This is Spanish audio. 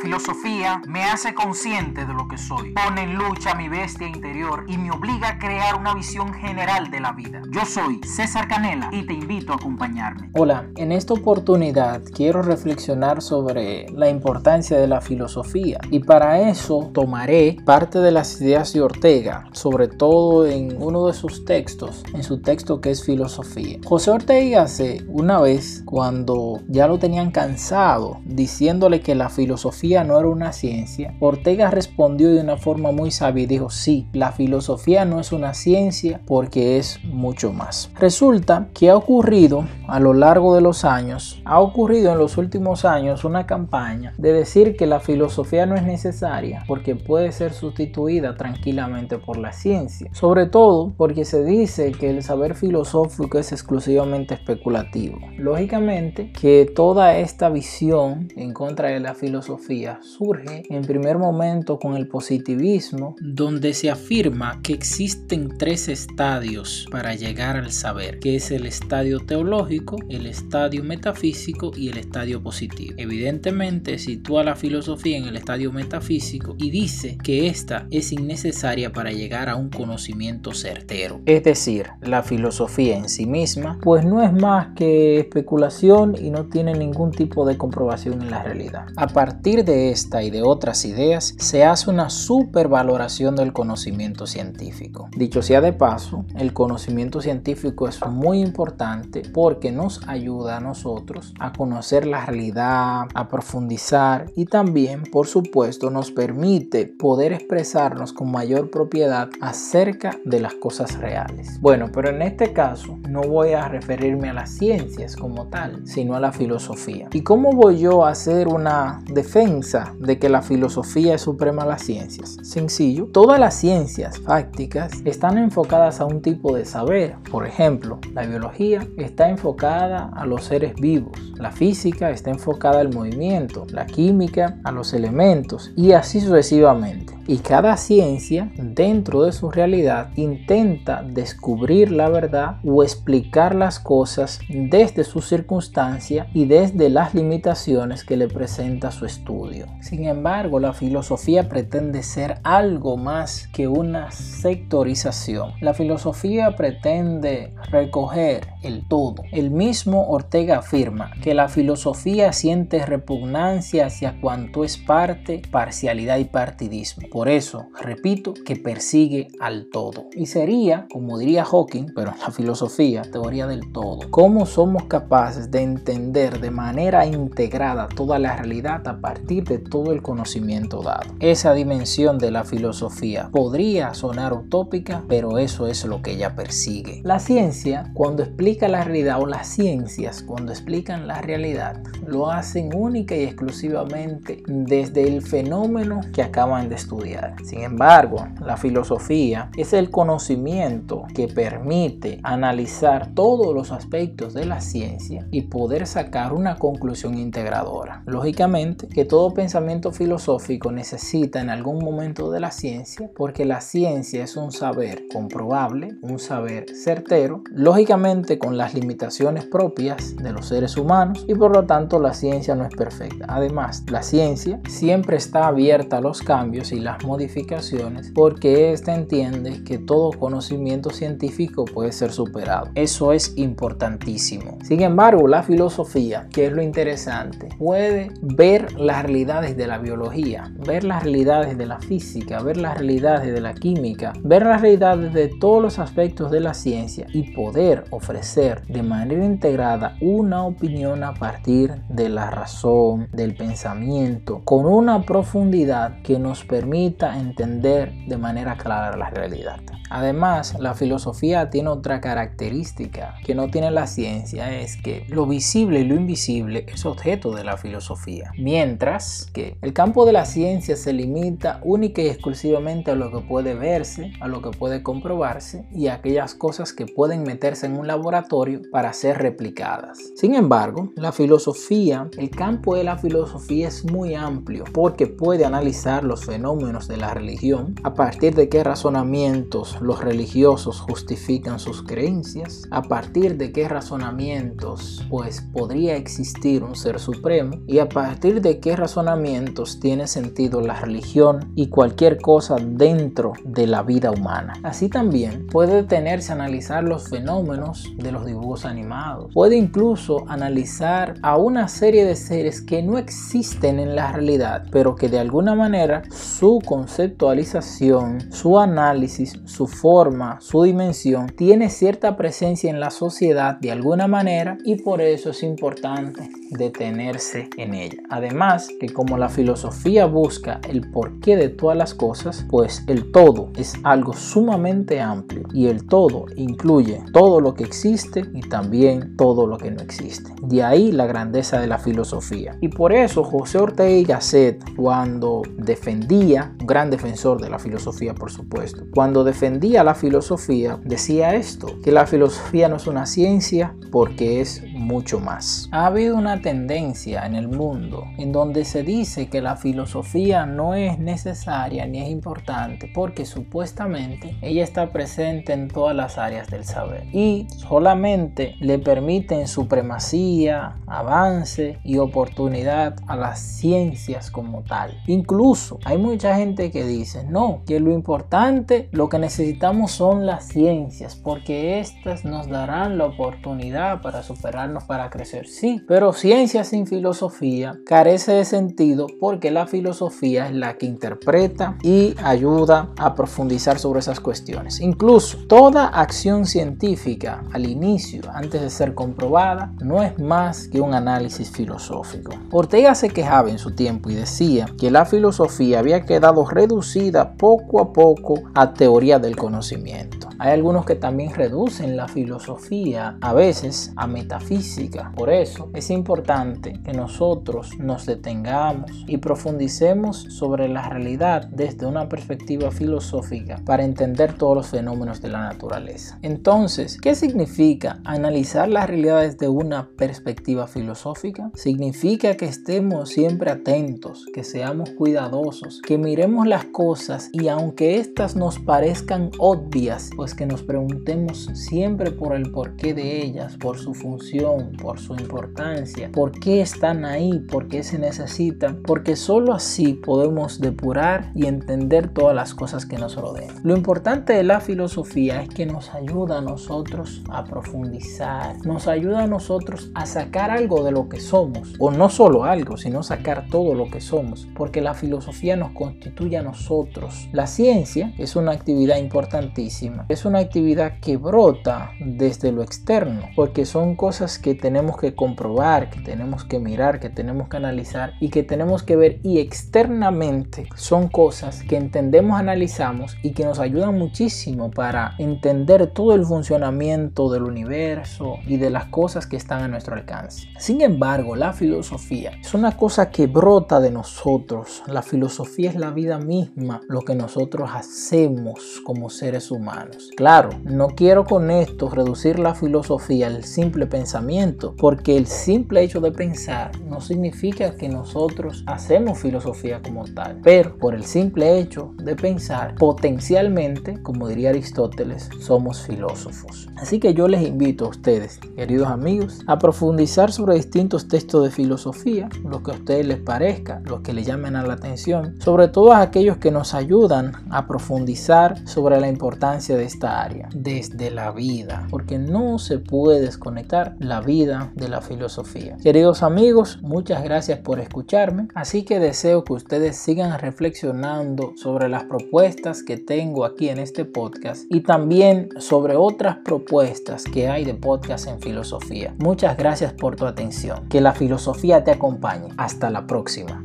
Filosofía me hace consciente de lo que soy, pone en lucha mi bestia interior y me obliga a crear una visión general de la vida. Yo soy César Canela y te invito a acompañarme. Hola, en esta oportunidad quiero reflexionar sobre la importancia de la filosofía y para eso tomaré parte de las ideas de Ortega, sobre todo en uno de sus textos, en su texto que es filosofía. José Ortega hace una vez cuando ya lo tenían cansado diciéndole que la filosofía no era una ciencia, Ortega respondió de una forma muy sabia y dijo, sí, la filosofía no es una ciencia porque es mucho más. Resulta que ha ocurrido a lo largo de los años, ha ocurrido en los últimos años una campaña de decir que la filosofía no es necesaria porque puede ser sustituida tranquilamente por la ciencia. Sobre todo porque se dice que el saber filosófico es exclusivamente especulativo. Lógicamente que toda esta visión en contra de la filosofía surge en primer momento con el positivismo, donde se afirma que existen tres estadios para llegar al saber, que es el estadio teológico, el estadio metafísico y el estadio positivo. Evidentemente sitúa la filosofía en el estadio metafísico y dice que esta es innecesaria para llegar a un conocimiento certero. Es decir, la filosofía en sí misma pues no es más que especulación y no tiene ningún tipo de comprobación en la realidad. A partir de esta y de otras ideas se hace una supervaloración del conocimiento científico. Dicho sea de paso, el conocimiento científico es muy importante porque nos ayuda a nosotros a conocer la realidad, a profundizar y también, por supuesto, nos permite poder expresarnos con mayor propiedad acerca de las cosas reales. Bueno, pero en este caso no voy a referirme a las ciencias como tal, sino a la filosofía. ¿Y cómo voy yo a hacer una defensa de que la filosofía es suprema a las ciencias? Sencillo, todas las ciencias fácticas están enfocadas a un tipo de saber. Por ejemplo, la biología está enfocada a los seres vivos, la física está enfocada al movimiento, la química a los elementos y así sucesivamente. Y cada ciencia, dentro de su realidad, intenta descubrir la verdad o explicar las cosas desde su circunstancia y desde las limitaciones que le presenta su estudio. Sin embargo, la filosofía pretende ser algo más que una sectorización. La filosofía pretende recoger el todo. El mismo Ortega afirma que la filosofía siente repugnancia hacia cuanto es parte, parcialidad y partidismo. Por eso, repito, que persigue al todo. Y sería, como diría Hawking, pero la filosofía, teoría del todo, cómo somos capaces de entender de manera integrada toda la realidad a partir de todo el conocimiento dado. Esa dimensión de la filosofía podría sonar utópica, pero eso es lo que ella persigue. La ciencia, cuando explica la realidad, o las ciencias, cuando explican la realidad, lo hacen única y exclusivamente desde el fenómeno que acaban de estudiar sin embargo, la filosofía es el conocimiento que permite analizar todos los aspectos de la ciencia y poder sacar una conclusión integradora. Lógicamente que todo pensamiento filosófico necesita en algún momento de la ciencia porque la ciencia es un saber comprobable, un saber certero, lógicamente con las limitaciones propias de los seres humanos y por lo tanto la ciencia no es perfecta. Además, la ciencia siempre está abierta a los cambios y las modificaciones porque ésta entiende que todo conocimiento científico puede ser superado. Eso es importantísimo. Sin embargo, la filosofía, que es lo interesante, puede ver las realidades de la biología, ver las realidades de la física, ver las realidades de la química, ver las realidades de todos los aspectos de la ciencia y poder ofrecer de manera integrada una opinión a partir de la razón, del pensamiento, con una profundidad que nos permite entender de manera clara la realidad. Además, la filosofía tiene otra característica que no tiene la ciencia, es que lo visible y lo invisible es objeto de la filosofía, mientras que el campo de la ciencia se limita única y exclusivamente a lo que puede verse, a lo que puede comprobarse y a aquellas cosas que pueden meterse en un laboratorio para ser replicadas. Sin embargo, la filosofía, el campo de la filosofía es muy amplio porque puede analizar los fenómenos de la religión, a partir de qué razonamientos los religiosos justifican sus creencias, a partir de qué razonamientos pues podría existir un ser supremo y a partir de qué razonamientos tiene sentido la religión y cualquier cosa dentro de la vida humana. Así también puede detenerse a analizar los fenómenos de los dibujos animados. Puede incluso analizar a una serie de seres que no existen en la realidad, pero que de alguna manera su conceptualización, su análisis, su forma, su dimensión tiene cierta presencia en la sociedad de alguna manera y por eso es importante detenerse en ella. Además que como la filosofía busca el porqué de todas las cosas, pues el todo es algo sumamente amplio y el todo incluye todo lo que existe y también todo lo que no existe. De ahí la grandeza de la filosofía. Y por eso José Ortega y Gasset, cuando defendía, un gran defensor de la filosofía por supuesto, cuando defendía la filosofía, decía esto, que la filosofía no es una ciencia porque es mucho más. Ha habido una tendencia en el mundo en donde se dice que la filosofía no es necesaria ni es importante porque supuestamente ella está presente en todas las áreas del saber y solamente le permiten supremacía, avance y oportunidad a las ciencias como tal. Incluso hay mucha gente que dice, no, que lo importante, lo que necesitamos son las ciencias porque estas nos darán la oportunidad para superarnos, para crecer. Sí, pero ciencia sin filosofía carece de sentido porque la filosofía es la que interpreta y ayuda a profundizar sobre esas cuestiones. Incluso toda acción científica al inicio, antes de ser comprobada, no es más que un análisis filosófico. Ortega se quejaba en su tiempo y decía que la filosofía había quedado reducida poco a poco a teoría del conocimiento. Hay algunos que también reducen la filosofía a veces a metafísica. Por eso es importante que nosotros nos detengamos y profundicemos sobre la realidad desde una perspectiva filosófica para entender todos los fenómenos de la naturaleza. Entonces, ¿qué significa analizar la realidad desde una perspectiva filosófica? Significa que estemos siempre atentos, que seamos cuidadosos, que miremos las cosas y aunque éstas nos parezcan obvias, pues que nos preguntemos siempre por el porqué de ellas, por su función, por su importancia, por qué están ahí, por qué se necesitan, porque solo así podemos depurar y entender todas las cosas que nos rodean. Lo importante de la filosofía es que nos ayuda a nosotros a profundizar, nos ayuda a nosotros a sacar algo de lo que somos, o no solo algo, sino sacar todo lo que somos, porque la filosofía nos constituye a nosotros. La ciencia es una actividad importantísima, es una actividad que brota desde lo externo, porque son cosas que tenemos que comprobar, que tenemos que mirar, que tenemos que analizar y que tenemos que ver y externamente son cosas que entendemos, analizamos y que nos ayudan muchísimo para entender todo el funcionamiento del universo y de las cosas que están a nuestro alcance. Sin embargo, la filosofía es una cosa que brota de nosotros. La filosofía es la vida misma, lo que nosotros hacemos como seres humanos. Claro, no quiero con esto reducir la filosofía al simple pensamiento, porque el simple hecho de pensar no significa que nosotros hacemos filosofía como tal, pero por el simple hecho de pensar, potencialmente, como diría Aristóteles, somos filósofos. Así que yo les invito a ustedes, queridos amigos, a profundizar sobre distintos textos de filosofía, lo que a ustedes les parezca, los que les llamen a la atención, sobre todo aquellos que nos ayudan a profundizar sobre la importancia de esta área, desde la vida, porque no se puede desconectar la vida de la filosofía. Queridos amigos, muchas gracias por escucharme, así que deseo que ustedes sigan reflexionando sobre las propuestas que tengo aquí en este podcast y también sobre otras propuestas que hay de podcast en filosofía. Muchas gracias por tu atención. Que la filosofía te acompañe. Hasta la próxima.